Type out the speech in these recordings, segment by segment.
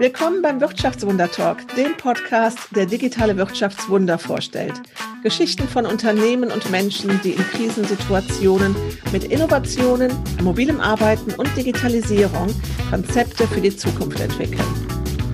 Willkommen beim Wirtschaftswunder Talk, dem Podcast, der digitale Wirtschaftswunder vorstellt. Geschichten von Unternehmen und Menschen, die in Krisensituationen mit Innovationen, mobilem Arbeiten und Digitalisierung Konzepte für die Zukunft entwickeln.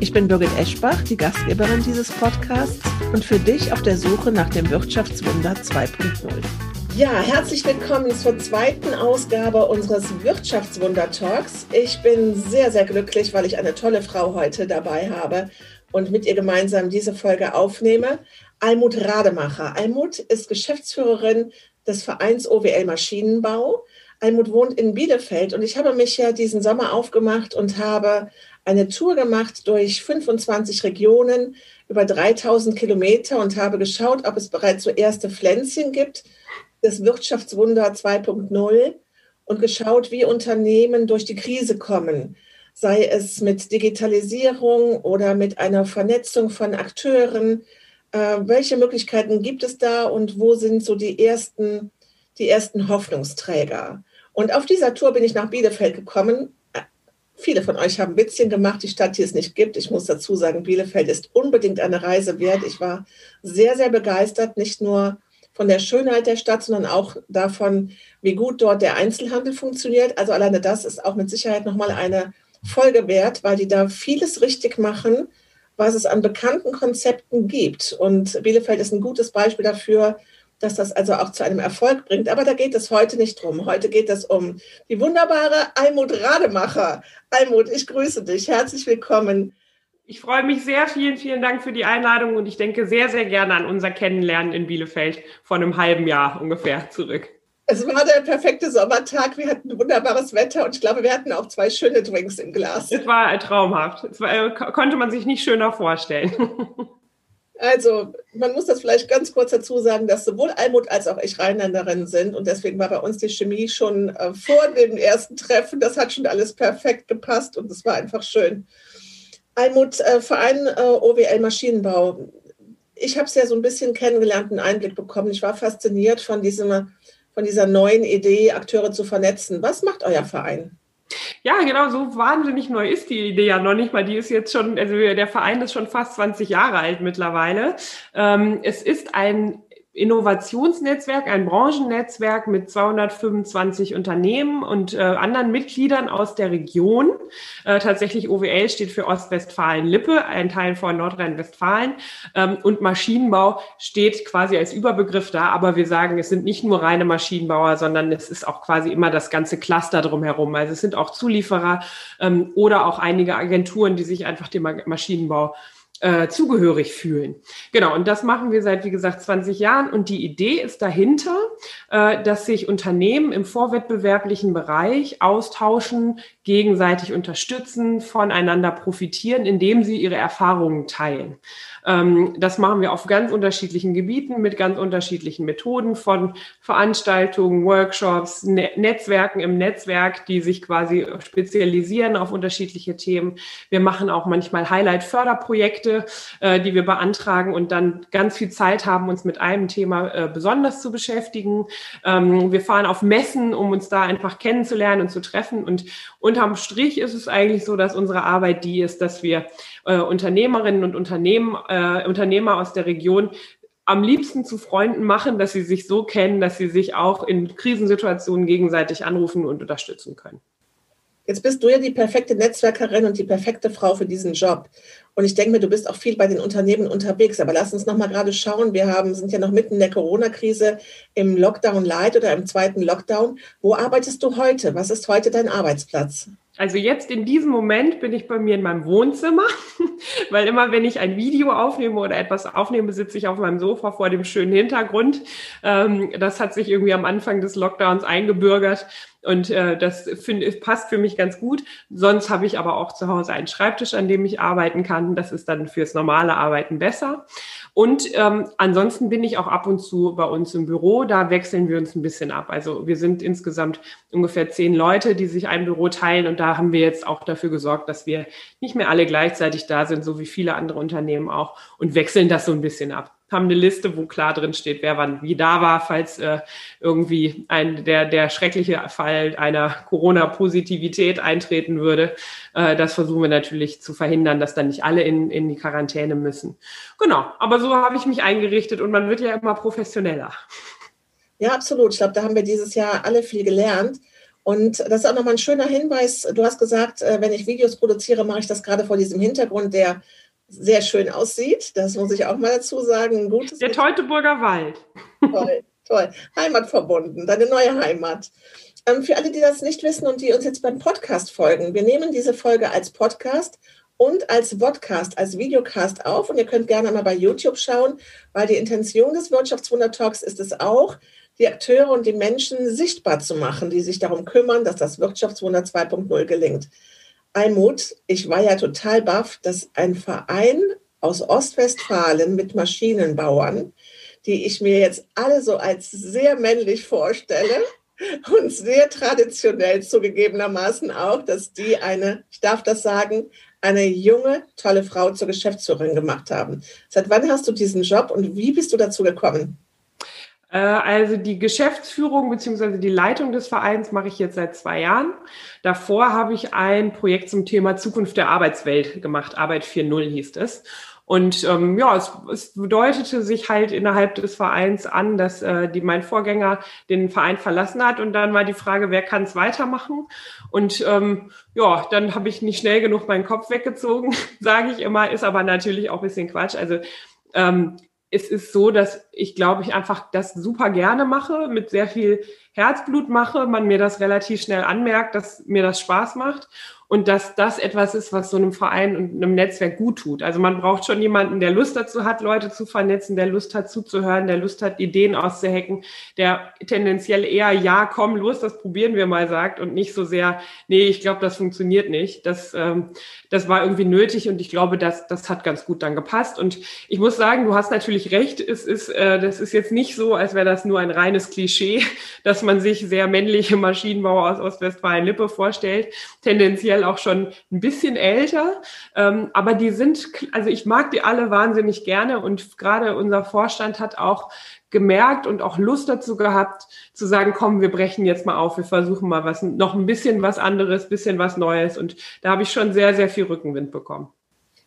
Ich bin Birgit Eschbach, die Gastgeberin dieses Podcasts und für dich auf der Suche nach dem Wirtschaftswunder 2.0. Ja, herzlich willkommen zur zweiten Ausgabe unseres Wirtschaftswunder Talks. Ich bin sehr, sehr glücklich, weil ich eine tolle Frau heute dabei habe und mit ihr gemeinsam diese Folge aufnehme. Almut Rademacher. Almut ist Geschäftsführerin des Vereins OWL Maschinenbau. Almut wohnt in Bielefeld und ich habe mich ja diesen Sommer aufgemacht und habe eine Tour gemacht durch 25 Regionen über 3000 Kilometer und habe geschaut, ob es bereits so erste Pflänzchen gibt das Wirtschaftswunder 2.0 und geschaut, wie Unternehmen durch die Krise kommen, sei es mit Digitalisierung oder mit einer Vernetzung von Akteuren. Äh, welche Möglichkeiten gibt es da und wo sind so die ersten, die ersten Hoffnungsträger? Und auf dieser Tour bin ich nach Bielefeld gekommen. Viele von euch haben Witzchen gemacht, die Stadt, die es nicht gibt. Ich muss dazu sagen, Bielefeld ist unbedingt eine Reise wert. Ich war sehr, sehr begeistert, nicht nur von der Schönheit der Stadt, sondern auch davon, wie gut dort der Einzelhandel funktioniert. Also alleine das ist auch mit Sicherheit nochmal eine Folge wert, weil die da vieles richtig machen, was es an bekannten Konzepten gibt. Und Bielefeld ist ein gutes Beispiel dafür, dass das also auch zu einem Erfolg bringt. Aber da geht es heute nicht drum. Heute geht es um die wunderbare Almut Rademacher. Almut, ich grüße dich. Herzlich willkommen ich freue mich sehr. Vielen, vielen Dank für die Einladung und ich denke sehr, sehr gerne an unser Kennenlernen in Bielefeld vor einem halben Jahr ungefähr zurück. Es war der perfekte Sommertag. Wir hatten wunderbares Wetter und ich glaube, wir hatten auch zwei schöne Drinks im Glas. Es war traumhaft. Es war, äh, konnte man sich nicht schöner vorstellen. Also, man muss das vielleicht ganz kurz dazu sagen, dass sowohl Almut als auch ich Rheinländerin sind und deswegen war bei uns die Chemie schon äh, vor dem ersten Treffen. Das hat schon alles perfekt gepasst und es war einfach schön. Almut, äh, Verein äh, OWL Maschinenbau. Ich habe es ja so ein bisschen kennengelernt, einen Einblick bekommen. Ich war fasziniert von, diesem, von dieser neuen Idee, Akteure zu vernetzen. Was macht euer Verein? Ja, genau, so wahnsinnig neu ist die Idee ja noch nicht mal. Die ist jetzt schon, also der Verein ist schon fast 20 Jahre alt mittlerweile. Ähm, es ist ein Innovationsnetzwerk, ein Branchennetzwerk mit 225 Unternehmen und äh, anderen Mitgliedern aus der Region. Äh, tatsächlich OWL steht für Ostwestfalen-Lippe, ein Teil von Nordrhein-Westfalen. Ähm, und Maschinenbau steht quasi als Überbegriff da, aber wir sagen, es sind nicht nur reine Maschinenbauer, sondern es ist auch quasi immer das ganze Cluster drumherum. Also es sind auch Zulieferer ähm, oder auch einige Agenturen, die sich einfach dem Maschinenbau äh, zugehörig fühlen. Genau, und das machen wir seit, wie gesagt, 20 Jahren. Und die Idee ist dahinter, äh, dass sich Unternehmen im vorwettbewerblichen Bereich austauschen, gegenseitig unterstützen, voneinander profitieren, indem sie ihre Erfahrungen teilen. Ähm, das machen wir auf ganz unterschiedlichen Gebieten mit ganz unterschiedlichen Methoden von Veranstaltungen, Workshops, ne Netzwerken im Netzwerk, die sich quasi spezialisieren auf unterschiedliche Themen. Wir machen auch manchmal Highlight-Förderprojekte, äh, die wir beantragen und dann ganz viel Zeit haben, uns mit einem Thema äh, besonders zu beschäftigen. Ähm, wir fahren auf Messen, um uns da einfach kennenzulernen und zu treffen. Und unterm Strich ist es eigentlich so, dass unsere Arbeit die ist, dass wir äh, Unternehmerinnen und Unternehmen, äh, Unternehmer aus der Region am liebsten zu Freunden machen, dass sie sich so kennen, dass sie sich auch in Krisensituationen gegenseitig anrufen und unterstützen können. Jetzt bist du ja die perfekte Netzwerkerin und die perfekte Frau für diesen Job. Und ich denke mir, du bist auch viel bei den Unternehmen unterwegs. Aber lass uns noch mal gerade schauen. Wir haben, sind ja noch mitten in der Corona-Krise im Lockdown Light oder im zweiten Lockdown. Wo arbeitest du heute? Was ist heute dein Arbeitsplatz? Also jetzt in diesem Moment bin ich bei mir in meinem Wohnzimmer, weil immer wenn ich ein Video aufnehme oder etwas aufnehme, sitze ich auf meinem Sofa vor dem schönen Hintergrund. Ähm, das hat sich irgendwie am Anfang des Lockdowns eingebürgert und äh, das find, passt für mich ganz gut. Sonst habe ich aber auch zu Hause einen Schreibtisch, an dem ich arbeiten kann. Das ist dann fürs normale Arbeiten besser. Und ähm, ansonsten bin ich auch ab und zu bei uns im Büro. Da wechseln wir uns ein bisschen ab. Also wir sind insgesamt ungefähr zehn Leute, die sich ein Büro teilen. Und da haben wir jetzt auch dafür gesorgt, dass wir nicht mehr alle gleichzeitig da sind, so wie viele andere Unternehmen auch, und wechseln das so ein bisschen ab. Haben eine Liste, wo klar drin steht, wer wann wie da war, falls äh, irgendwie ein, der, der schreckliche Fall einer Corona-Positivität eintreten würde. Äh, das versuchen wir natürlich zu verhindern, dass dann nicht alle in, in die Quarantäne müssen. Genau, aber so habe ich mich eingerichtet und man wird ja immer professioneller. Ja, absolut. Ich glaube, da haben wir dieses Jahr alle viel gelernt. Und das ist auch nochmal ein schöner Hinweis. Du hast gesagt, äh, wenn ich Videos produziere, mache ich das gerade vor diesem Hintergrund, der sehr schön aussieht. Das muss ich auch mal dazu sagen. Ein gutes der Teutoburger Wald. Toll, toll. Heimatverbunden, deine neue Heimat. Ähm, für alle, die das nicht wissen und die uns jetzt beim Podcast folgen, wir nehmen diese Folge als Podcast und als Vodcast, als Videocast auf. Und ihr könnt gerne mal bei YouTube schauen, weil die Intention des Wirtschaftswunder Talks ist es auch, die Akteure und die Menschen sichtbar zu machen, die sich darum kümmern, dass das Wirtschaftswunder 2.0 gelingt. Almut, ich war ja total baff, dass ein Verein aus Ostwestfalen mit Maschinenbauern, die ich mir jetzt alle so als sehr männlich vorstelle und sehr traditionell zugegebenermaßen auch, dass die eine, ich darf das sagen, eine junge, tolle Frau zur Geschäftsführerin gemacht haben. Seit wann hast du diesen Job und wie bist du dazu gekommen? Äh, also die Geschäftsführung bzw. die Leitung des Vereins mache ich jetzt seit zwei Jahren. Davor habe ich ein Projekt zum Thema Zukunft der Arbeitswelt gemacht. Arbeit 4.0 hieß es. Und ähm, ja, es, es bedeutete sich halt innerhalb des Vereins an, dass äh, die, mein Vorgänger den Verein verlassen hat. Und dann war die Frage, wer kann es weitermachen? Und ähm, ja, dann habe ich nicht schnell genug meinen Kopf weggezogen, sage ich immer, ist aber natürlich auch ein bisschen Quatsch. Also ähm, es ist so, dass ich glaube, ich einfach das super gerne mache, mit sehr viel Herzblut mache, man mir das relativ schnell anmerkt, dass mir das Spaß macht und dass das etwas ist, was so einem Verein und einem Netzwerk gut tut. Also man braucht schon jemanden, der Lust dazu hat, Leute zu vernetzen, der Lust hat zuzuhören, der Lust hat, Ideen auszuhacken, der tendenziell eher ja, komm los, das probieren wir mal sagt und nicht so sehr, nee, ich glaube, das funktioniert nicht. Das, ähm, das war irgendwie nötig und ich glaube, das, das hat ganz gut dann gepasst. Und ich muss sagen, du hast natürlich recht, es ist, äh, das ist jetzt nicht so, als wäre das nur ein reines Klischee, dass man sich sehr männliche Maschinenbauer aus Ostwestfalen-Lippe vorstellt. Tendenziell tendenziell auch schon ein bisschen älter. Ähm, aber die sind, also ich mag die alle wahnsinnig gerne und gerade unser Vorstand hat auch gemerkt und auch Lust dazu gehabt, zu sagen, komm, wir brechen jetzt mal auf, wir versuchen mal was, noch ein bisschen was anderes, bisschen was Neues. Und da habe ich schon sehr, sehr viel Rückenwind bekommen.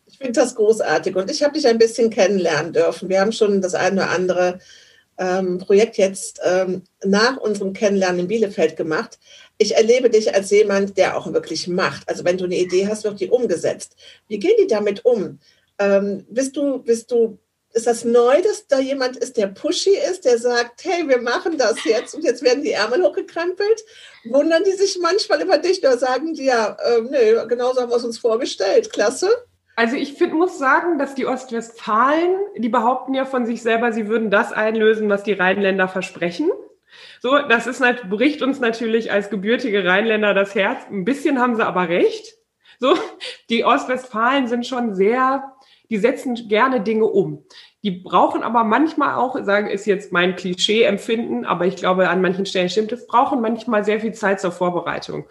Ich finde das großartig und ich habe dich ein bisschen kennenlernen dürfen. Wir haben schon das eine oder andere ähm, Projekt jetzt ähm, nach unserem Kennenlernen in Bielefeld gemacht ich erlebe dich als jemand, der auch wirklich macht. Also wenn du eine Idee hast, wird die umgesetzt. Wie gehen die damit um? Ähm, bist du, bist du, ist das neu, dass da jemand ist, der pushy ist, der sagt, hey, wir machen das jetzt und jetzt werden die Ärmel hochgekrempelt? Wundern die sich manchmal über dich oder sagen die ja, äh, nee, genauso haben wir es uns vorgestellt. Klasse. Also ich find, muss sagen, dass die Ostwestfalen, die behaupten ja von sich selber, sie würden das einlösen, was die Rheinländer versprechen. So, das ist, bricht uns natürlich als gebürtige Rheinländer das Herz. Ein bisschen haben sie aber recht. So, die Ostwestfalen sind schon sehr, die setzen gerne Dinge um. Die brauchen aber manchmal auch, sagen, ist jetzt mein Klischee-Empfinden, aber ich glaube, an manchen Stellen stimmt es, brauchen manchmal sehr viel Zeit zur Vorbereitung.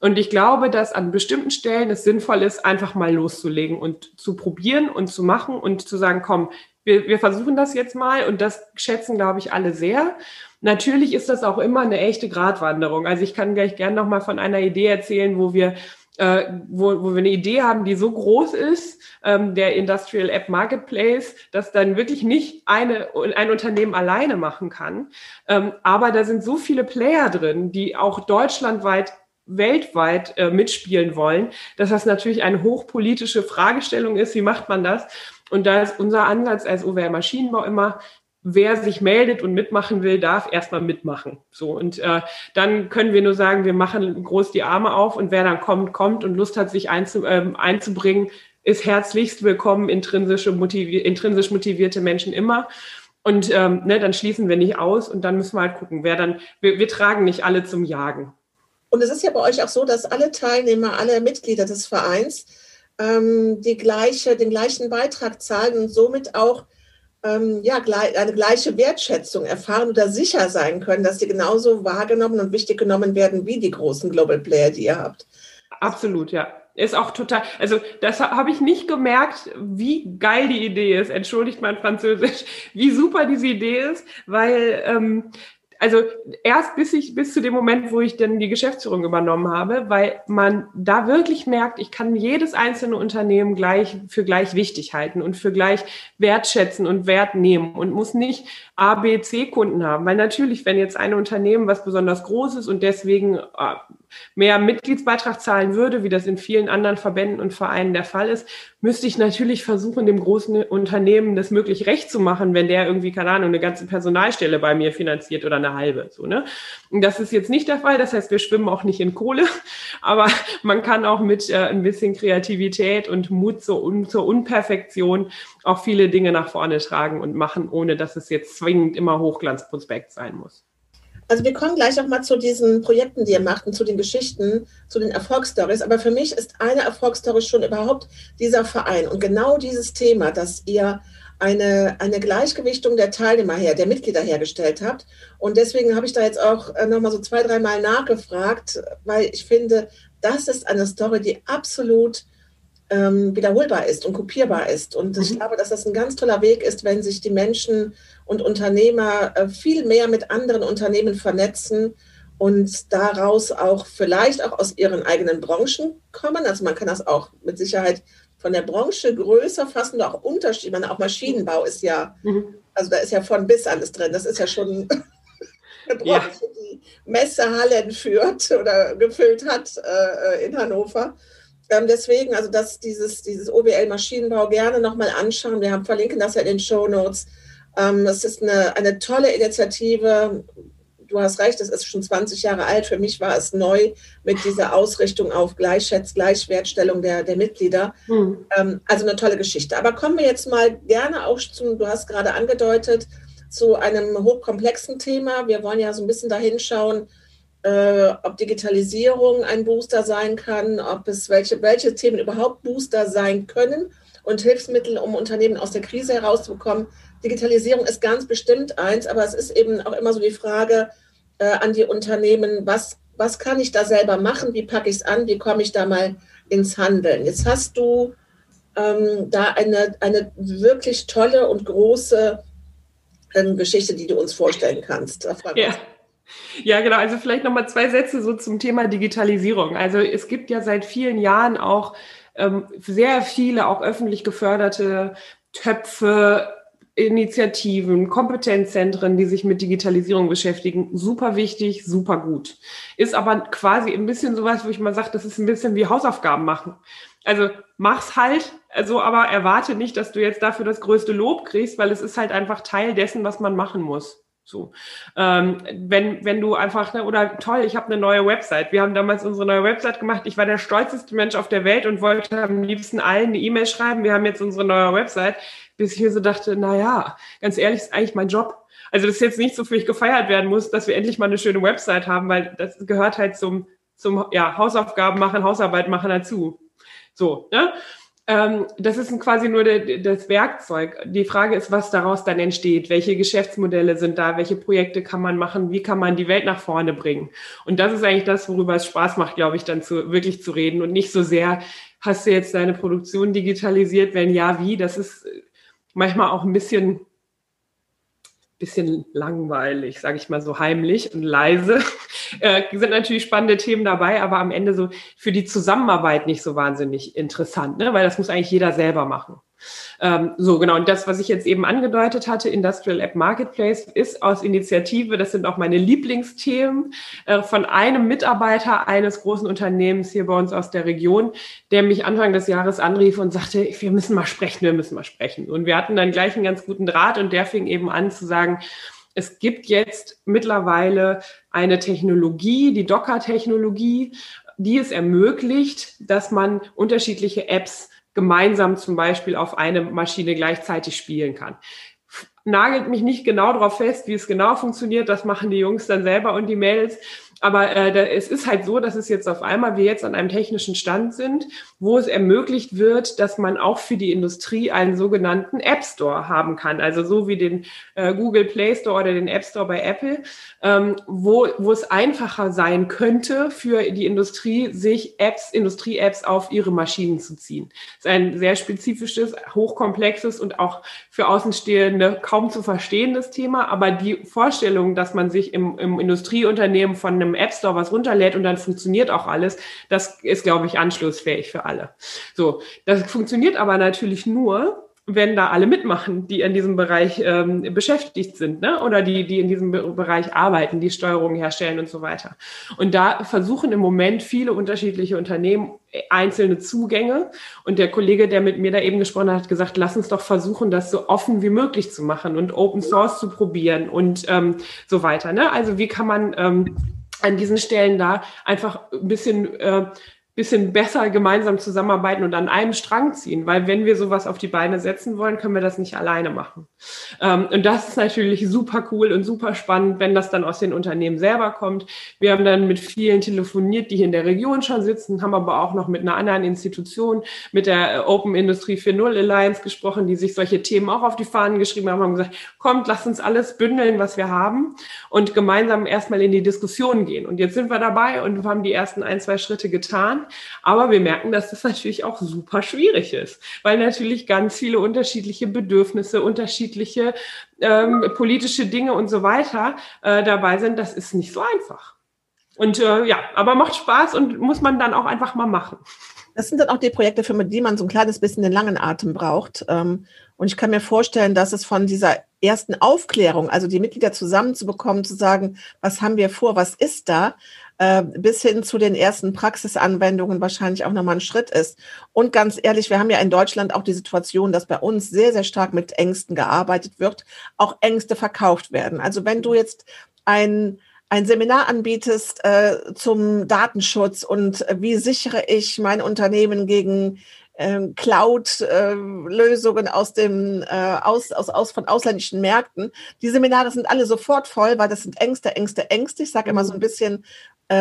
Und ich glaube, dass an bestimmten Stellen es sinnvoll ist, einfach mal loszulegen und zu probieren und zu machen und zu sagen, komm, wir, wir versuchen das jetzt mal und das schätzen, glaube ich, alle sehr. Natürlich ist das auch immer eine echte Gratwanderung. Also ich kann gleich gerne noch mal von einer Idee erzählen, wo wir äh, wo, wo wir eine Idee haben, die so groß ist, ähm, der Industrial App Marketplace, dass dann wirklich nicht eine, ein Unternehmen alleine machen kann. Ähm, aber da sind so viele Player drin, die auch deutschlandweit weltweit äh, mitspielen wollen, dass das natürlich eine hochpolitische Fragestellung ist. Wie macht man das? Und da ist unser Ansatz als OWR Maschinenbau immer, wer sich meldet und mitmachen will, darf erstmal mitmachen. So und äh, dann können wir nur sagen, wir machen groß die Arme auf und wer dann kommt, kommt und Lust hat, sich einzu, ähm, einzubringen, ist herzlichst willkommen. Intrinsische motivi intrinsisch motivierte Menschen immer. Und ähm, ne, dann schließen wir nicht aus und dann müssen wir halt gucken, wer dann. Wir, wir tragen nicht alle zum Jagen. Und es ist ja bei euch auch so, dass alle Teilnehmer, alle Mitglieder des Vereins ähm, die gleiche, den gleichen Beitrag zahlen und somit auch ähm, ja, eine gleiche Wertschätzung erfahren oder sicher sein können, dass sie genauso wahrgenommen und wichtig genommen werden wie die großen Global Player, die ihr habt. Absolut, ja. ist auch total, also das habe ich nicht gemerkt, wie geil die Idee ist. Entschuldigt mein Französisch, wie super diese Idee ist, weil ähm, also erst bis ich, bis zu dem Moment, wo ich dann die Geschäftsführung übernommen habe, weil man da wirklich merkt, ich kann jedes einzelne Unternehmen gleich für gleich wichtig halten und für gleich wertschätzen und Wert nehmen und muss nicht A, B, C Kunden haben. Weil natürlich, wenn jetzt ein Unternehmen was besonders groß ist und deswegen äh, mehr Mitgliedsbeitrag zahlen würde, wie das in vielen anderen Verbänden und Vereinen der Fall ist, müsste ich natürlich versuchen, dem großen Unternehmen das möglich recht zu machen, wenn der irgendwie, keine Ahnung, eine ganze Personalstelle bei mir finanziert oder eine halbe. So, ne? Und das ist jetzt nicht der Fall. Das heißt, wir schwimmen auch nicht in Kohle, aber man kann auch mit äh, ein bisschen Kreativität und Mut zur, Un zur Unperfektion auch viele Dinge nach vorne tragen und machen, ohne dass es jetzt zwingend immer Hochglanzprospekt sein muss. Also wir kommen gleich auch mal zu diesen Projekten, die ihr macht und zu den Geschichten, zu den Erfolgsstories. Aber für mich ist eine Erfolgsstory schon überhaupt dieser Verein und genau dieses Thema, dass ihr eine, eine Gleichgewichtung der Teilnehmer her, der Mitglieder hergestellt habt. Und deswegen habe ich da jetzt auch äh, nochmal so zwei, dreimal nachgefragt, weil ich finde, das ist eine Story, die absolut ähm, wiederholbar ist und kopierbar ist. Und ich mhm. glaube, dass das ein ganz toller Weg ist, wenn sich die Menschen und Unternehmer äh, viel mehr mit anderen Unternehmen vernetzen und daraus auch vielleicht auch aus ihren eigenen Branchen kommen. Also man kann das auch mit Sicherheit von der Branche größer fassen, auch Unterschied. Man, auch Maschinenbau ist ja, mhm. also da ist ja von bis alles drin. Das ist ja schon eine Branche, ja. die Messehallen führt oder gefüllt hat äh, in Hannover. Ähm, deswegen, also dass dieses, dieses OWL Maschinenbau gerne nochmal anschauen. Wir haben verlinken das ja in den Show Notes. Ähm, das ist eine, eine tolle Initiative. Du hast recht, es ist schon 20 Jahre alt. Für mich war es neu mit dieser Ausrichtung auf Gleichschätz, Gleichwertstellung der, der Mitglieder. Mhm. Ähm, also eine tolle Geschichte. Aber kommen wir jetzt mal gerne auch zum, du hast gerade angedeutet, zu einem hochkomplexen Thema. Wir wollen ja so ein bisschen dahin schauen, äh, ob Digitalisierung ein Booster sein kann, ob es welche, welche Themen überhaupt Booster sein können und Hilfsmittel, um Unternehmen aus der Krise herauszubekommen. Digitalisierung ist ganz bestimmt eins, aber es ist eben auch immer so die Frage äh, an die Unternehmen, was, was kann ich da selber machen, wie packe ich es an, wie komme ich da mal ins Handeln. Jetzt hast du ähm, da eine, eine wirklich tolle und große ähm, Geschichte, die du uns vorstellen kannst. Wir uns. Ja, genau. Also vielleicht nochmal zwei Sätze so zum Thema Digitalisierung. Also es gibt ja seit vielen Jahren auch ähm, sehr viele auch öffentlich geförderte Töpfe, Initiativen, Kompetenzzentren, die sich mit Digitalisierung beschäftigen. Super wichtig, super gut. Ist aber quasi ein bisschen sowas, wo ich mal sage, das ist ein bisschen wie Hausaufgaben machen. Also mach's halt, also aber erwarte nicht, dass du jetzt dafür das größte Lob kriegst, weil es ist halt einfach Teil dessen, was man machen muss. So, ähm, wenn wenn du einfach ne, oder toll, ich habe eine neue Website. Wir haben damals unsere neue Website gemacht. Ich war der stolzeste Mensch auf der Welt und wollte am liebsten allen eine E-Mail schreiben. Wir haben jetzt unsere neue Website, bis ich mir so dachte, na ja, ganz ehrlich, ist eigentlich mein Job. Also das ist jetzt nicht so für ich gefeiert werden muss, dass wir endlich mal eine schöne Website haben, weil das gehört halt zum zum ja Hausaufgaben machen, Hausarbeit machen dazu. So, ne? Ähm, das ist quasi nur der, das Werkzeug. Die Frage ist, was daraus dann entsteht. Welche Geschäftsmodelle sind da? Welche Projekte kann man machen? Wie kann man die Welt nach vorne bringen? Und das ist eigentlich das, worüber es Spaß macht, glaube ich, dann zu, wirklich zu reden und nicht so sehr, hast du jetzt deine Produktion digitalisiert? Wenn ja, wie? Das ist manchmal auch ein bisschen bisschen langweilig, sage ich mal so heimlich und leise. Äh, sind natürlich spannende Themen dabei, aber am Ende so für die Zusammenarbeit nicht so wahnsinnig interessant, ne? weil das muss eigentlich jeder selber machen. Ähm, so, genau. Und das, was ich jetzt eben angedeutet hatte, Industrial App Marketplace, ist aus Initiative, das sind auch meine Lieblingsthemen, äh, von einem Mitarbeiter eines großen Unternehmens hier bei uns aus der Region, der mich Anfang des Jahres anrief und sagte, wir müssen mal sprechen, wir müssen mal sprechen. Und wir hatten dann gleich einen ganz guten Draht und der fing eben an zu sagen, es gibt jetzt mittlerweile eine Technologie, die Docker-Technologie, die es ermöglicht, dass man unterschiedliche Apps gemeinsam zum Beispiel auf eine Maschine gleichzeitig spielen kann. Nagelt mich nicht genau darauf fest, wie es genau funktioniert. Das machen die Jungs dann selber und die Mädels. Aber äh, es ist halt so, dass es jetzt auf einmal wir jetzt an einem technischen Stand sind, wo es ermöglicht wird, dass man auch für die Industrie einen sogenannten App Store haben kann. Also so wie den äh, Google Play Store oder den App Store bei Apple, ähm, wo, wo es einfacher sein könnte für die Industrie, sich Apps, Industrie-Apps auf ihre Maschinen zu ziehen. Das ist ein sehr spezifisches, hochkomplexes und auch für Außenstehende kaum zu verstehendes Thema. Aber die Vorstellung, dass man sich im, im Industrieunternehmen von einem App Store was runterlädt und dann funktioniert auch alles, das ist, glaube ich, anschlussfähig für alle. So, das funktioniert aber natürlich nur, wenn da alle mitmachen, die in diesem Bereich ähm, beschäftigt sind, ne? oder die, die in diesem Be Bereich arbeiten, die Steuerungen herstellen und so weiter. Und da versuchen im Moment viele unterschiedliche Unternehmen einzelne Zugänge. Und der Kollege, der mit mir da eben gesprochen hat, hat gesagt, lass uns doch versuchen, das so offen wie möglich zu machen und Open Source zu probieren und ähm, so weiter. Ne? Also wie kann man ähm, an diesen Stellen da einfach ein bisschen äh, bisschen besser gemeinsam zusammenarbeiten und an einem Strang ziehen, weil wenn wir sowas auf die Beine setzen wollen, können wir das nicht alleine machen. Ähm, und das ist natürlich super cool und super spannend, wenn das dann aus den Unternehmen selber kommt. Wir haben dann mit vielen telefoniert, die hier in der Region schon sitzen, haben aber auch noch mit einer anderen Institution, mit der Open Industry 4.0 Alliance gesprochen, die sich solche Themen auch auf die Fahnen geschrieben haben, haben gesagt, kommt, lasst uns alles bündeln, was wir haben und gemeinsam erstmal in die Diskussion gehen. Und jetzt sind wir dabei und haben die ersten ein, zwei Schritte getan. Aber wir merken, dass das natürlich auch super schwierig ist, weil natürlich ganz viele unterschiedliche Bedürfnisse, unterschiedliche ähm, politische Dinge und so weiter äh, dabei sind. Das ist nicht so einfach. Und äh, ja, aber macht Spaß und muss man dann auch einfach mal machen. Das sind dann auch die Projekte, für die man so ein kleines bisschen den langen Atem braucht. Ähm, und ich kann mir vorstellen, dass es von dieser ersten Aufklärung, also die Mitglieder zusammenzubekommen, zu sagen, was haben wir vor, was ist da, äh, bis hin zu den ersten Praxisanwendungen wahrscheinlich auch nochmal ein Schritt ist. Und ganz ehrlich, wir haben ja in Deutschland auch die Situation, dass bei uns sehr, sehr stark mit Ängsten gearbeitet wird, auch Ängste verkauft werden. Also wenn du jetzt ein ein Seminar anbietest äh, zum Datenschutz und äh, wie sichere ich mein Unternehmen gegen ähm, Cloud-Lösungen äh, aus dem äh, aus, aus, aus von ausländischen Märkten. Die Seminare sind alle sofort voll, weil das sind Ängste, Ängste, Ängste. Ich sage immer so ein bisschen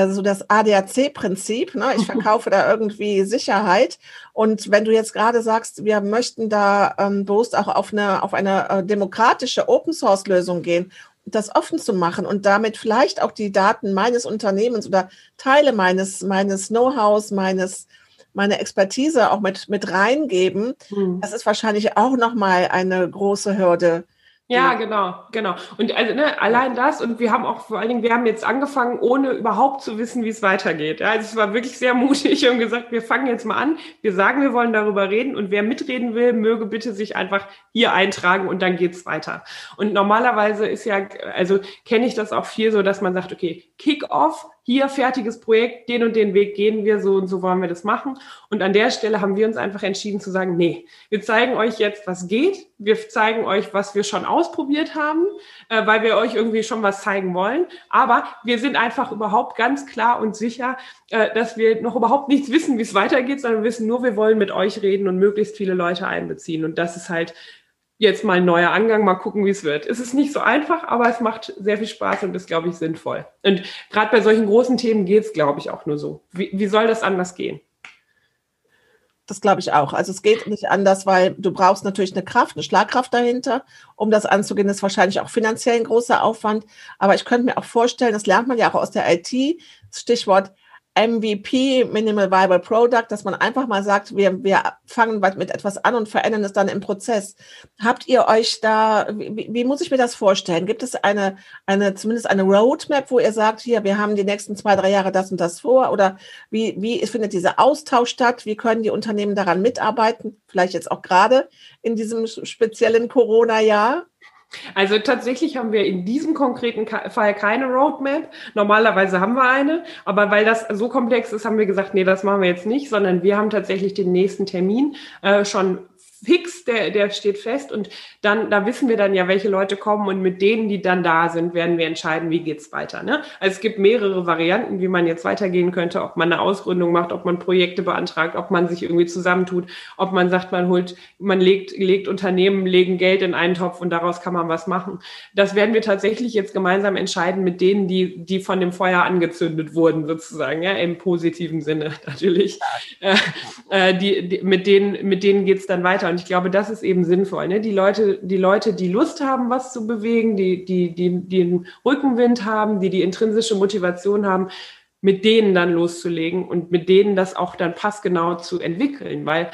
so das ADAC-Prinzip. Ne? Ich verkaufe da irgendwie Sicherheit. Und wenn du jetzt gerade sagst, wir möchten da ähm, bewusst auch auf eine, auf eine äh, demokratische Open-Source-Lösung gehen, das offen zu machen und damit vielleicht auch die Daten meines Unternehmens oder Teile meines, meines Know-hows, meines meine Expertise auch mit, mit reingeben, hm. das ist wahrscheinlich auch nochmal eine große Hürde, ja, genau, genau. Und also ne, allein das und wir haben auch vor allen Dingen, wir haben jetzt angefangen, ohne überhaupt zu wissen, wie es weitergeht. Ja, also es war wirklich sehr mutig und gesagt, wir fangen jetzt mal an. Wir sagen, wir wollen darüber reden und wer mitreden will, möge bitte sich einfach hier eintragen und dann geht's weiter. Und normalerweise ist ja, also kenne ich das auch viel so, dass man sagt, okay, Kick-off, hier fertiges Projekt, den und den Weg gehen wir, so und so wollen wir das machen. Und an der Stelle haben wir uns einfach entschieden zu sagen, nee, wir zeigen euch jetzt, was geht. Wir zeigen euch, was wir schon ausprobiert haben, äh, weil wir euch irgendwie schon was zeigen wollen. Aber wir sind einfach überhaupt ganz klar und sicher, äh, dass wir noch überhaupt nichts wissen, wie es weitergeht, sondern wir wissen nur, wir wollen mit euch reden und möglichst viele Leute einbeziehen. Und das ist halt jetzt mal ein neuer Angang, mal gucken, wie es wird. Es ist nicht so einfach, aber es macht sehr viel Spaß und ist, glaube ich, sinnvoll. Und gerade bei solchen großen Themen geht es, glaube ich, auch nur so. Wie, wie soll das anders gehen? Das glaube ich auch. Also es geht nicht anders, weil du brauchst natürlich eine Kraft, eine Schlagkraft dahinter, um das anzugehen. Das ist wahrscheinlich auch finanziell ein großer Aufwand. Aber ich könnte mir auch vorstellen, das lernt man ja auch aus der IT, Stichwort MVP, Minimal Viable Product, dass man einfach mal sagt, wir, wir fangen mit etwas an und verändern es dann im Prozess. Habt ihr euch da, wie, wie muss ich mir das vorstellen? Gibt es eine, eine, zumindest eine Roadmap, wo ihr sagt, hier, wir haben die nächsten zwei, drei Jahre das und das vor? Oder wie, wie findet dieser Austausch statt? Wie können die Unternehmen daran mitarbeiten? Vielleicht jetzt auch gerade in diesem speziellen Corona-Jahr? Also tatsächlich haben wir in diesem konkreten Fall keine Roadmap. Normalerweise haben wir eine, aber weil das so komplex ist, haben wir gesagt, nee, das machen wir jetzt nicht, sondern wir haben tatsächlich den nächsten Termin äh, schon fix, der, der steht fest und dann, da wissen wir dann ja, welche Leute kommen und mit denen, die dann da sind, werden wir entscheiden, wie geht's weiter. Ne? Also es gibt mehrere Varianten, wie man jetzt weitergehen könnte, ob man eine Ausgründung macht, ob man Projekte beantragt, ob man sich irgendwie zusammentut, ob man sagt, man holt, man legt, legt Unternehmen, legen Geld in einen Topf und daraus kann man was machen. Das werden wir tatsächlich jetzt gemeinsam entscheiden mit denen, die, die von dem Feuer angezündet wurden, sozusagen, ja, im positiven Sinne natürlich. Äh, äh, die, die, mit denen, mit denen geht's dann weiter. Und ich glaube, das ist eben sinnvoll. Ne? Die Leute, die Leute, die Lust haben, was zu bewegen, die, die, die, die den Rückenwind haben, die die intrinsische Motivation haben, mit denen dann loszulegen und mit denen das auch dann passgenau zu entwickeln, weil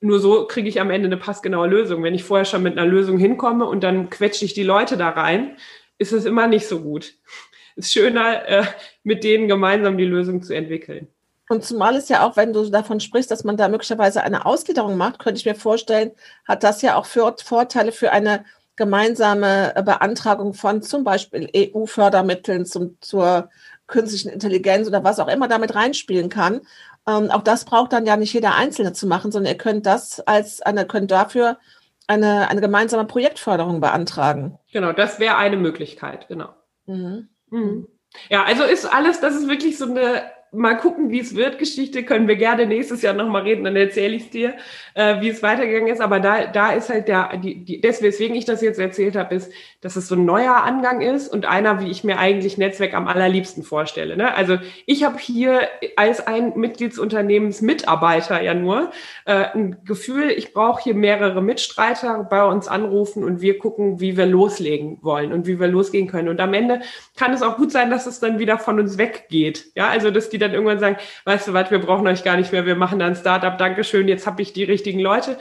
nur so kriege ich am Ende eine passgenaue Lösung. Wenn ich vorher schon mit einer Lösung hinkomme und dann quetsche ich die Leute da rein, ist es immer nicht so gut. Es ist schöner, äh, mit denen gemeinsam die Lösung zu entwickeln. Und zumal es ja auch, wenn du davon sprichst, dass man da möglicherweise eine Ausgliederung macht, könnte ich mir vorstellen, hat das ja auch für Vorteile für eine gemeinsame Beantragung von zum Beispiel EU-Fördermitteln zum, zur künstlichen Intelligenz oder was auch immer damit reinspielen kann. Ähm, auch das braucht dann ja nicht jeder Einzelne zu machen, sondern ihr könnt das als eine, könnt dafür eine, eine gemeinsame Projektförderung beantragen. Genau, das wäre eine Möglichkeit, genau. Mhm. Mhm. Ja, also ist alles, das ist wirklich so eine mal gucken, wie es wird. Geschichte können wir gerne nächstes Jahr nochmal reden, dann erzähle ich dir, äh, wie es weitergegangen ist. Aber da, da ist halt der, die, die, deswegen ich das jetzt erzählt habe, ist, dass es so ein neuer Angang ist und einer, wie ich mir eigentlich Netzwerk am allerliebsten vorstelle. Ne? Also ich habe hier als ein Mitgliedsunternehmensmitarbeiter ja nur äh, ein Gefühl, ich brauche hier mehrere Mitstreiter bei uns anrufen und wir gucken, wie wir loslegen wollen und wie wir losgehen können. Und am Ende kann es auch gut sein, dass es dann wieder von uns weggeht. Ja, also dass die dann irgendwann sagen, weißt du was, wir brauchen euch gar nicht mehr, wir machen dann Startup, Dankeschön, jetzt habe ich die richtigen Leute.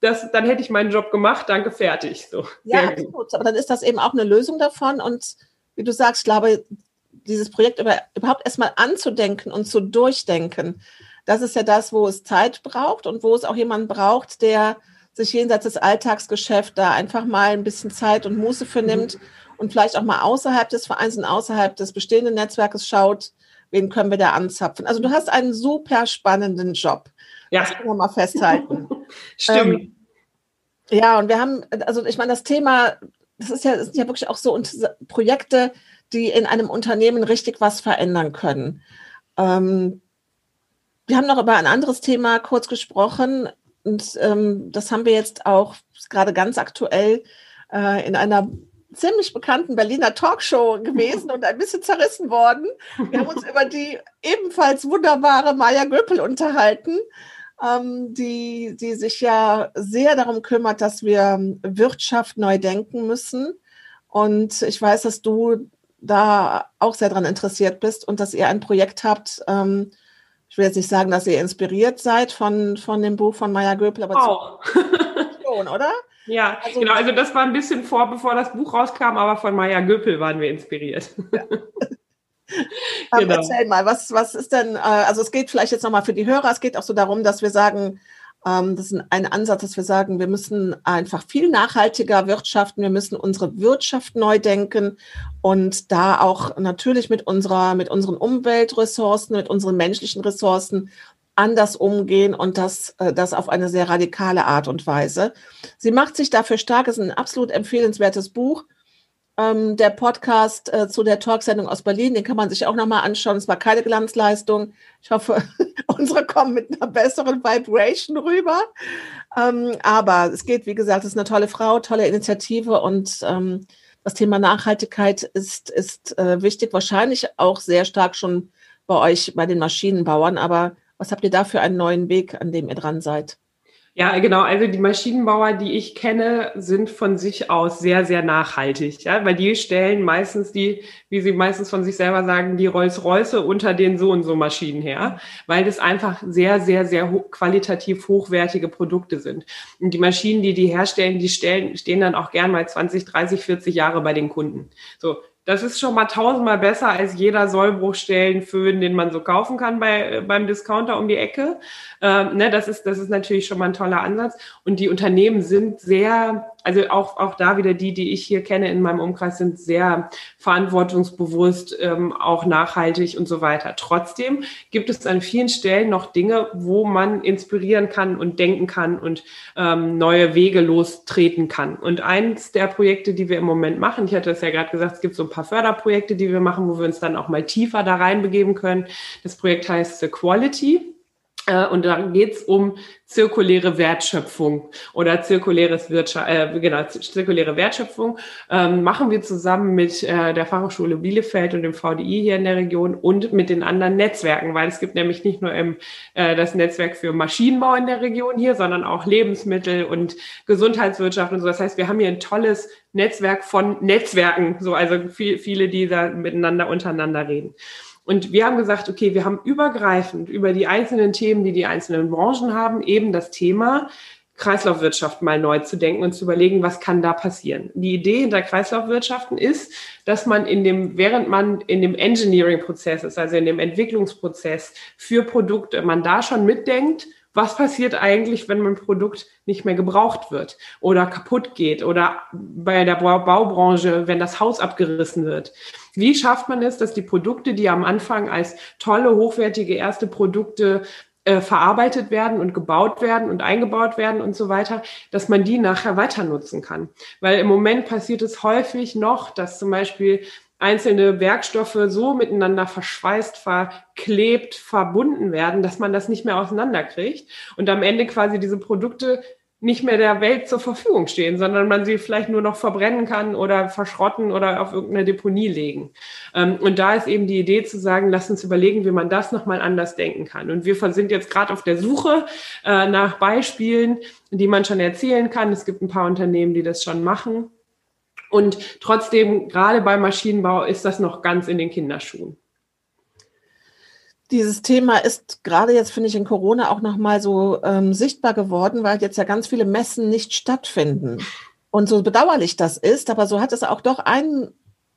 Das, dann hätte ich meinen Job gemacht, danke, fertig. So. Ja, gut, aber dann ist das eben auch eine Lösung davon. Und wie du sagst, ich glaube, dieses Projekt über, überhaupt erstmal anzudenken und zu durchdenken, das ist ja das, wo es Zeit braucht und wo es auch jemanden braucht, der sich jenseits des Alltagsgeschäfts da einfach mal ein bisschen Zeit und Muße für nimmt mhm. und vielleicht auch mal außerhalb des Vereins und außerhalb des bestehenden Netzwerkes schaut, wen können wir da anzapfen? Also du hast einen super spannenden Job. Ja. Das können wir mal festhalten. Stimmt. Ähm, ja, und wir haben, also ich meine, das Thema, das ist ja, das sind ja wirklich auch so Projekte, die in einem Unternehmen richtig was verändern können. Ähm, wir haben noch über ein anderes Thema kurz gesprochen und ähm, das haben wir jetzt auch gerade ganz aktuell äh, in einer ziemlich bekannten Berliner Talkshow gewesen und ein bisschen zerrissen worden. Wir haben uns über die ebenfalls wunderbare Maya Göpel unterhalten, ähm, die, die sich ja sehr darum kümmert, dass wir Wirtschaft neu denken müssen. Und ich weiß, dass du da auch sehr daran interessiert bist und dass ihr ein Projekt habt. Ähm, ich will jetzt nicht sagen, dass ihr inspiriert seid von, von dem Buch von Maya Göpel, aber auch. schon, oder? Ja, also, genau. Also das war ein bisschen vor, bevor das Buch rauskam, aber von Maya Göpel waren wir inspiriert. Ja. Genau. Erzähl mal, was, was ist denn, äh, also es geht vielleicht jetzt nochmal für die Hörer, es geht auch so darum, dass wir sagen, ähm, das ist ein Ansatz, dass wir sagen, wir müssen einfach viel nachhaltiger wirtschaften, wir müssen unsere Wirtschaft neu denken und da auch natürlich mit unserer, mit unseren Umweltressourcen, mit unseren menschlichen Ressourcen anders umgehen und das, äh, das auf eine sehr radikale Art und Weise. Sie macht sich dafür stark, es ist ein absolut empfehlenswertes Buch. Ähm, der Podcast äh, zu der Talksendung aus Berlin, den kann man sich auch nochmal anschauen. Es war keine Glanzleistung. Ich hoffe, unsere kommen mit einer besseren Vibration rüber. Ähm, aber es geht, wie gesagt, es ist eine tolle Frau, tolle Initiative und ähm, das Thema Nachhaltigkeit ist, ist äh, wichtig, wahrscheinlich auch sehr stark schon bei euch, bei den Maschinenbauern, aber was habt ihr da für einen neuen Weg, an dem ihr dran seid? Ja, genau. Also die Maschinenbauer, die ich kenne, sind von sich aus sehr, sehr nachhaltig. Ja, weil die stellen meistens die, wie sie meistens von sich selber sagen, die Rolls-Royce unter den so und so Maschinen her, weil das einfach sehr, sehr, sehr ho qualitativ hochwertige Produkte sind. Und die Maschinen, die die herstellen, die stellen, stehen dann auch gern mal 20, 30, 40 Jahre bei den Kunden. So, das ist schon mal tausendmal besser als jeder Sollbruchstellenföhn, den man so kaufen kann bei, beim Discounter um die Ecke. Ähm, ne, das, ist, das ist natürlich schon mal ein toller Ansatz. Und die Unternehmen sind sehr also auch, auch da wieder die, die ich hier kenne in meinem Umkreis, sind sehr verantwortungsbewusst, ähm, auch nachhaltig und so weiter. Trotzdem gibt es an vielen Stellen noch Dinge, wo man inspirieren kann und denken kann und ähm, neue Wege lostreten kann. Und eins der Projekte, die wir im Moment machen, ich hatte es ja gerade gesagt, es gibt so ein paar Förderprojekte, die wir machen, wo wir uns dann auch mal tiefer da reinbegeben können. Das Projekt heißt The Quality. Äh, und da geht's um zirkuläre Wertschöpfung oder zirkuläres Wirtschaft, äh, genau, zirkuläre Wertschöpfung ähm, machen wir zusammen mit äh, der Fachhochschule Bielefeld und dem VDI hier in der Region und mit den anderen Netzwerken, weil es gibt nämlich nicht nur im, äh, das Netzwerk für Maschinenbau in der Region hier, sondern auch Lebensmittel und Gesundheitswirtschaft und so. Das heißt, wir haben hier ein tolles Netzwerk von Netzwerken, so also viel, viele, die da miteinander untereinander reden. Und wir haben gesagt, okay, wir haben übergreifend über die einzelnen Themen, die die einzelnen Branchen haben, eben das Thema Kreislaufwirtschaft mal neu zu denken und zu überlegen, was kann da passieren. Die Idee hinter Kreislaufwirtschaften ist, dass man in dem, während man in dem Engineering-Prozess ist, also in dem Entwicklungsprozess für Produkte, man da schon mitdenkt, was passiert eigentlich, wenn mein Produkt nicht mehr gebraucht wird oder kaputt geht oder bei der Baubranche, wenn das Haus abgerissen wird. Wie schafft man es, dass die Produkte, die am Anfang als tolle, hochwertige erste Produkte äh, verarbeitet werden und gebaut werden und eingebaut werden und so weiter, dass man die nachher weiter nutzen kann. Weil im Moment passiert es häufig noch, dass zum Beispiel einzelne Werkstoffe so miteinander verschweißt, verklebt, verbunden werden, dass man das nicht mehr auseinanderkriegt und am Ende quasi diese Produkte nicht mehr der Welt zur Verfügung stehen, sondern man sie vielleicht nur noch verbrennen kann oder verschrotten oder auf irgendeine Deponie legen. Ähm, und da ist eben die Idee zu sagen, lass uns überlegen, wie man das nochmal anders denken kann. Und wir sind jetzt gerade auf der Suche äh, nach Beispielen, die man schon erzählen kann. Es gibt ein paar Unternehmen, die das schon machen. Und trotzdem, gerade beim Maschinenbau, ist das noch ganz in den Kinderschuhen. Dieses Thema ist gerade jetzt, finde ich, in Corona auch nochmal so ähm, sichtbar geworden, weil jetzt ja ganz viele Messen nicht stattfinden. Und so bedauerlich das ist, aber so hat es auch doch ein,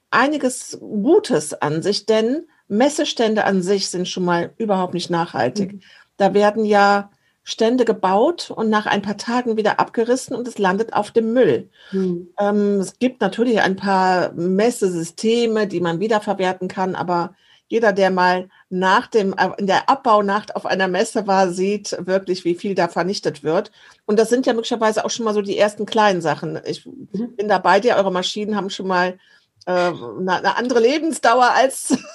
einiges Gutes an sich, denn Messestände an sich sind schon mal überhaupt nicht nachhaltig. Mhm. Da werden ja Stände gebaut und nach ein paar Tagen wieder abgerissen und es landet auf dem Müll. Hm. Ähm, es gibt natürlich ein paar Messesysteme, die man wiederverwerten kann, aber jeder, der mal nach dem, äh, in der Abbaunacht auf einer Messe war, sieht wirklich, wie viel da vernichtet wird. Und das sind ja möglicherweise auch schon mal so die ersten kleinen Sachen. Ich mhm. bin da bei dir, eure Maschinen haben schon mal äh, eine, eine andere Lebensdauer als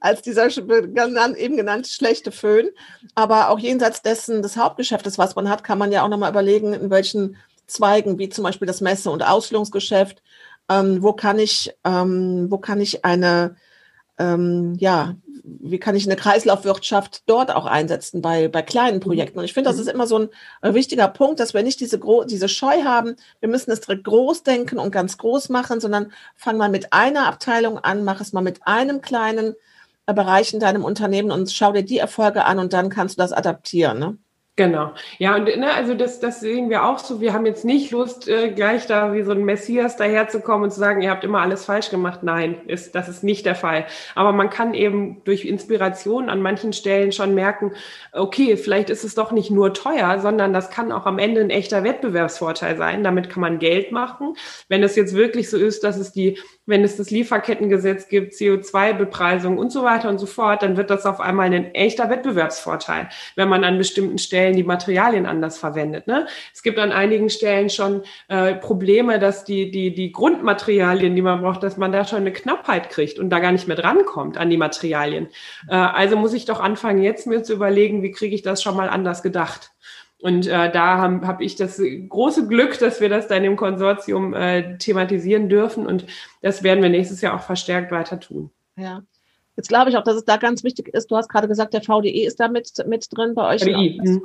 als dieser eben genannte schlechte Föhn. Aber auch jenseits dessen des Hauptgeschäftes, was man hat, kann man ja auch nochmal überlegen, in welchen Zweigen, wie zum Beispiel das Messe- und Ausstellungsgeschäft, ähm, wo kann ich, ähm, wo kann ich eine, ähm, ja, wie kann ich eine Kreislaufwirtschaft dort auch einsetzen bei, bei kleinen mhm. Projekten? Und ich finde, das mhm. ist immer so ein, ein wichtiger Punkt, dass wir nicht diese, diese Scheu haben, wir müssen es direkt groß denken und ganz groß machen, sondern fang mal mit einer Abteilung an, mach es mal mit einem kleinen Bereich in deinem Unternehmen und schau dir die Erfolge an und dann kannst du das adaptieren. Ne? Genau. Ja, und ne, also das, das sehen wir auch so. Wir haben jetzt nicht Lust, äh, gleich da wie so ein Messias daherzukommen und zu sagen, ihr habt immer alles falsch gemacht. Nein, ist, das ist nicht der Fall. Aber man kann eben durch Inspiration an manchen Stellen schon merken, okay, vielleicht ist es doch nicht nur teuer, sondern das kann auch am Ende ein echter Wettbewerbsvorteil sein. Damit kann man Geld machen. Wenn es jetzt wirklich so ist, dass es die wenn es das Lieferkettengesetz gibt, CO2-Bepreisung und so weiter und so fort, dann wird das auf einmal ein echter Wettbewerbsvorteil, wenn man an bestimmten Stellen die Materialien anders verwendet. Ne? Es gibt an einigen Stellen schon äh, Probleme, dass die, die, die Grundmaterialien, die man braucht, dass man da schon eine Knappheit kriegt und da gar nicht mehr drankommt an die Materialien. Äh, also muss ich doch anfangen, jetzt mir zu überlegen, wie kriege ich das schon mal anders gedacht. Und äh, da habe hab ich das große Glück, dass wir das dann im Konsortium äh, thematisieren dürfen. Und das werden wir nächstes Jahr auch verstärkt weiter tun. Ja. Jetzt glaube ich auch, dass es da ganz wichtig ist. Du hast gerade gesagt, der VDE ist da mit, mit drin bei euch. VDI. Mhm.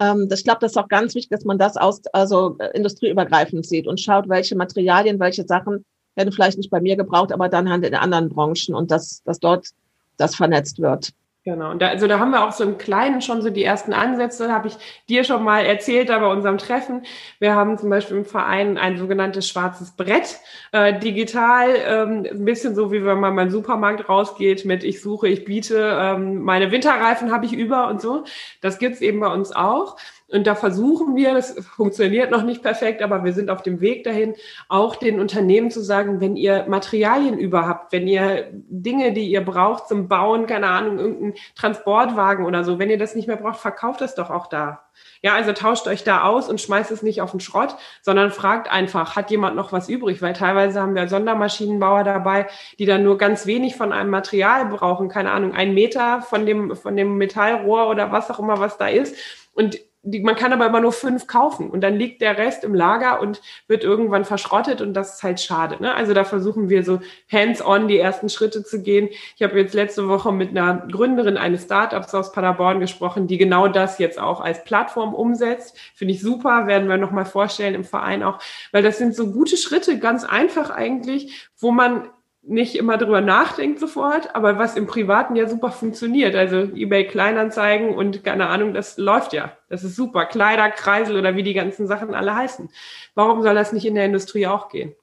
Ähm, ich glaube, das ist auch ganz wichtig, dass man das aus, also äh, industrieübergreifend sieht und schaut, welche Materialien, welche Sachen werden vielleicht nicht bei mir gebraucht, aber dann halt in anderen Branchen und dass, dass dort das vernetzt wird. Genau, und da, also da haben wir auch so im Kleinen schon so die ersten Ansätze, habe ich dir schon mal erzählt da bei unserem Treffen. Wir haben zum Beispiel im Verein ein sogenanntes schwarzes Brett, äh, digital, ähm, ein bisschen so wie wenn man beim Supermarkt rausgeht mit ich suche, ich biete, ähm, meine Winterreifen habe ich über und so. Das gibt's eben bei uns auch. Und da versuchen wir, das funktioniert noch nicht perfekt, aber wir sind auf dem Weg dahin, auch den Unternehmen zu sagen, wenn ihr Materialien über habt, wenn ihr Dinge, die ihr braucht zum Bauen, keine Ahnung, irgendeinen Transportwagen oder so, wenn ihr das nicht mehr braucht, verkauft das doch auch da. Ja, also tauscht euch da aus und schmeißt es nicht auf den Schrott, sondern fragt einfach, hat jemand noch was übrig? Weil teilweise haben wir Sondermaschinenbauer dabei, die dann nur ganz wenig von einem Material brauchen, keine Ahnung, ein Meter von dem, von dem Metallrohr oder was auch immer, was da ist. Und die, man kann aber immer nur fünf kaufen und dann liegt der Rest im Lager und wird irgendwann verschrottet und das ist halt schade. Ne? Also da versuchen wir so hands-on die ersten Schritte zu gehen. Ich habe jetzt letzte Woche mit einer Gründerin eines Startups aus Paderborn gesprochen, die genau das jetzt auch als Plattform umsetzt. Finde ich super, werden wir nochmal vorstellen im Verein auch, weil das sind so gute Schritte, ganz einfach eigentlich, wo man nicht immer drüber nachdenkt sofort, aber was im Privaten ja super funktioniert. Also eBay Kleinanzeigen und keine Ahnung, das läuft ja. Das ist super. Kleider, Kreisel oder wie die ganzen Sachen alle heißen. Warum soll das nicht in der Industrie auch gehen?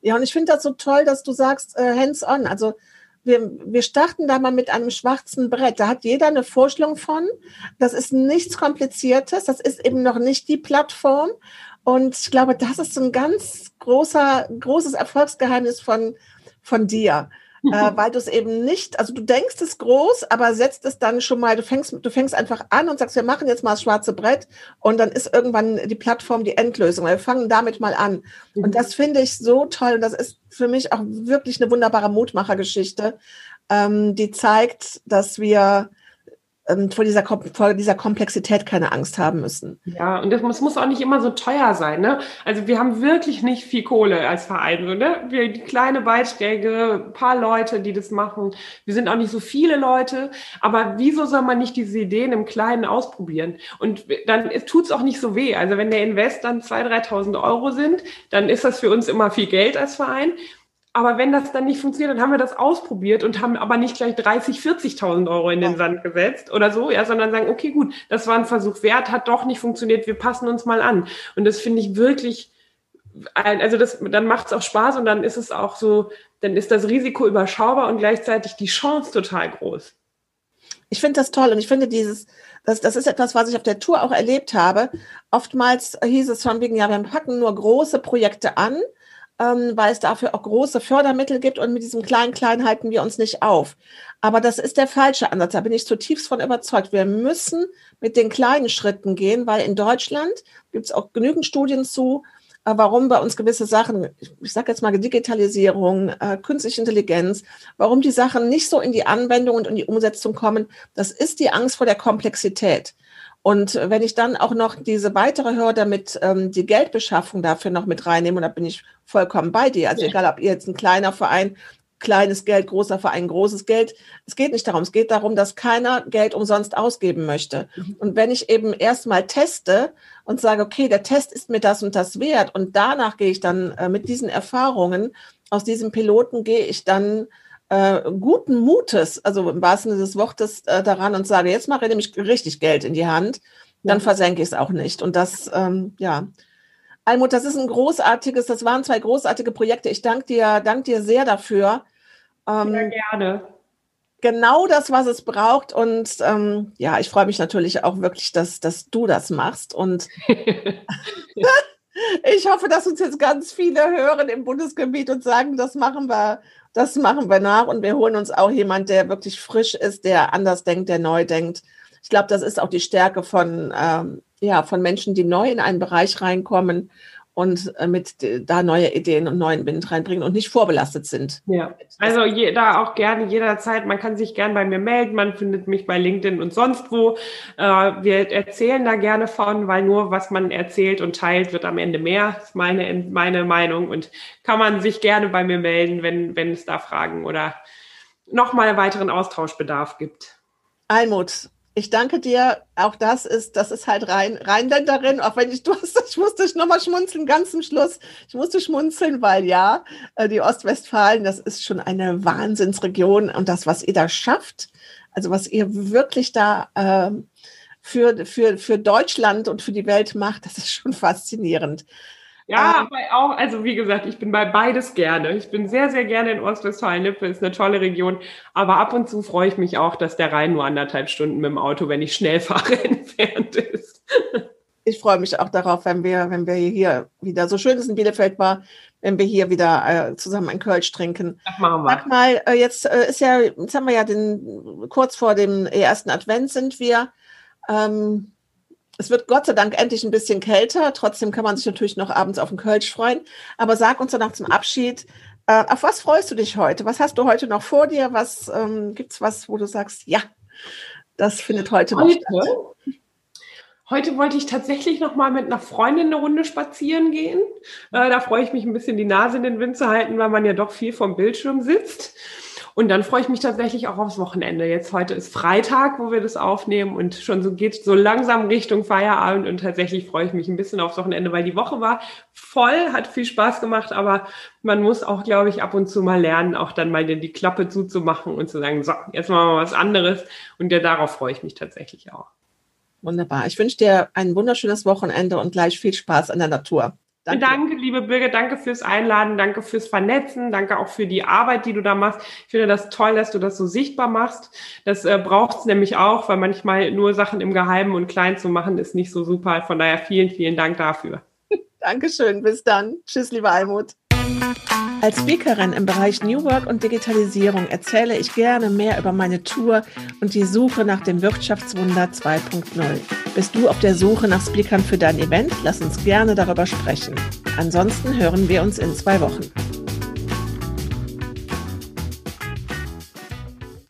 Ja, und ich finde das so toll, dass du sagst, äh, hands-on. Also wir, wir starten da mal mit einem schwarzen Brett. Da hat jeder eine Vorstellung von. Das ist nichts Kompliziertes. Das ist eben noch nicht die Plattform. Und ich glaube, das ist so ein ganz großer, großes Erfolgsgeheimnis von von dir. äh, weil du es eben nicht, also du denkst es groß, aber setzt es dann schon mal, du fängst, du fängst einfach an und sagst, wir machen jetzt mal das schwarze Brett und dann ist irgendwann die Plattform die Endlösung. Wir fangen damit mal an. Mhm. Und das finde ich so toll und das ist für mich auch wirklich eine wunderbare Mutmachergeschichte, ähm, die zeigt, dass wir ähm, vor, dieser, vor dieser Komplexität keine Angst haben müssen. Ja, und das muss, muss auch nicht immer so teuer sein. Ne? Also wir haben wirklich nicht viel Kohle als Verein. So, ne? Wir die kleine Beiträge, paar Leute, die das machen. Wir sind auch nicht so viele Leute. Aber wieso soll man nicht diese Ideen im Kleinen ausprobieren? Und dann tut es auch nicht so weh. Also wenn der Invest dann 2.000, 3.000 Euro sind, dann ist das für uns immer viel Geld als Verein. Aber wenn das dann nicht funktioniert, dann haben wir das ausprobiert und haben aber nicht gleich 30, 40.000 Euro in den Sand gesetzt oder so, ja, sondern sagen, okay, gut, das war ein Versuch wert, hat doch nicht funktioniert, wir passen uns mal an. Und das finde ich wirklich, also das, dann macht es auch Spaß und dann ist es auch so, dann ist das Risiko überschaubar und gleichzeitig die Chance total groß. Ich finde das toll und ich finde dieses, das, das ist etwas, was ich auf der Tour auch erlebt habe. Oftmals hieß es von wegen, ja, wir packen nur große Projekte an ähm, weil es dafür auch große Fördermittel gibt und mit diesem kleinen Klein halten wir uns nicht auf. Aber das ist der falsche Ansatz. Da bin ich zutiefst von überzeugt. Wir müssen mit den kleinen Schritten gehen, weil in Deutschland gibt es auch genügend Studien zu, äh, warum bei uns gewisse Sachen, ich sage jetzt mal Digitalisierung, äh, künstliche Intelligenz, warum die Sachen nicht so in die Anwendung und in die Umsetzung kommen. Das ist die Angst vor der Komplexität. Und wenn ich dann auch noch diese weitere Hürde mit ähm, die Geldbeschaffung dafür noch mit reinnehme, und da bin ich vollkommen bei dir. Also ja. egal, ob ihr jetzt ein kleiner Verein, kleines Geld, großer Verein, großes Geld. Es geht nicht darum. Es geht darum, dass keiner Geld umsonst ausgeben möchte. Mhm. Und wenn ich eben erstmal teste und sage, okay, der Test ist mir das und das wert, und danach gehe ich dann äh, mit diesen Erfahrungen aus diesem Piloten gehe ich dann äh, guten Mutes, also im wahrsten Sinne des Wortes, äh, daran und sage, jetzt mache ich nämlich richtig Geld in die Hand, dann ja. versenke ich es auch nicht. Und das, ähm, ja. Almut, das ist ein großartiges, das waren zwei großartige Projekte. Ich danke dir, danke dir sehr dafür. Ähm, sehr gerne. Genau das, was es braucht. Und ähm, ja, ich freue mich natürlich auch wirklich, dass, dass du das machst. Und ich hoffe, dass uns jetzt ganz viele hören im Bundesgebiet und sagen, das machen wir das machen wir nach und wir holen uns auch jemand, der wirklich frisch ist, der anders denkt, der neu denkt. Ich glaube, das ist auch die Stärke von, ähm, ja, von Menschen, die neu in einen Bereich reinkommen und äh, mit da neue Ideen und neuen Wind reinbringen und nicht vorbelastet sind. Ja, also da auch gerne jederzeit. Man kann sich gern bei mir melden. Man findet mich bei LinkedIn und sonst wo. Äh, wir erzählen da gerne von, weil nur was man erzählt und teilt, wird am Ende mehr. Das ist meine, meine Meinung und kann man sich gerne bei mir melden, wenn, wenn es da Fragen oder nochmal weiteren Austauschbedarf gibt. Almut, ich danke dir. Auch das ist, das ist halt rein, Rheinländerin, auch wenn ich, du hast, ich musste nochmal schmunzeln, ganz zum Schluss. Ich musste schmunzeln, weil ja, äh, die Ostwestfalen, das ist schon eine Wahnsinnsregion und das, was ihr da schafft, also was ihr wirklich da äh, für, für, für Deutschland und für die Welt macht, das ist schon faszinierend. Ja, ähm, auch, also wie gesagt, ich bin bei beides gerne. Ich bin sehr, sehr gerne in Ostwestfalen-Lippe, ist eine tolle Region. Aber ab und zu freue ich mich auch, dass der Rhein nur anderthalb Stunden mit dem Auto, wenn ich schnell fahre, entfernt ist. Ich freue mich auch darauf, wenn wir, wenn wir hier wieder, so schön es in Bielefeld war, wenn wir hier wieder äh, zusammen ein Kölsch trinken. Das machen wir. Sag mal, äh, jetzt äh, ist ja, jetzt haben wir ja den, kurz vor dem ersten Advent sind wir. Ähm, es wird Gott sei Dank endlich ein bisschen kälter. Trotzdem kann man sich natürlich noch abends auf den Kölsch freuen. Aber sag uns danach zum Abschied, äh, auf was freust du dich heute? Was hast du heute noch vor dir? Was ähm, gibt es was, wo du sagst, ja, das findet heute, heute? noch statt? Heute wollte ich tatsächlich noch mal mit einer Freundin eine Runde spazieren gehen. Äh, da freue ich mich ein bisschen, die Nase in den Wind zu halten, weil man ja doch viel vom Bildschirm sitzt. Und dann freue ich mich tatsächlich auch aufs Wochenende. Jetzt heute ist Freitag, wo wir das aufnehmen und schon so geht so langsam Richtung Feierabend und tatsächlich freue ich mich ein bisschen aufs Wochenende, weil die Woche war voll, hat viel Spaß gemacht, aber man muss auch, glaube ich, ab und zu mal lernen, auch dann mal die Klappe zuzumachen und zu sagen, so, jetzt machen wir was anderes und ja, darauf freue ich mich tatsächlich auch. Wunderbar. Ich wünsche dir ein wunderschönes Wochenende und gleich viel Spaß an der Natur. Danke. danke, liebe Birgit, danke fürs Einladen, danke fürs Vernetzen, danke auch für die Arbeit, die du da machst. Ich finde das toll, dass du das so sichtbar machst. Das äh, braucht es nämlich auch, weil manchmal nur Sachen im Geheimen und klein zu machen, ist nicht so super. Von daher vielen, vielen Dank dafür. Dankeschön, bis dann. Tschüss, liebe Almut. Als Speakerin im Bereich New Work und Digitalisierung erzähle ich gerne mehr über meine Tour und die Suche nach dem Wirtschaftswunder 2.0. Bist du auf der Suche nach Speakern für dein Event? Lass uns gerne darüber sprechen. Ansonsten hören wir uns in zwei Wochen.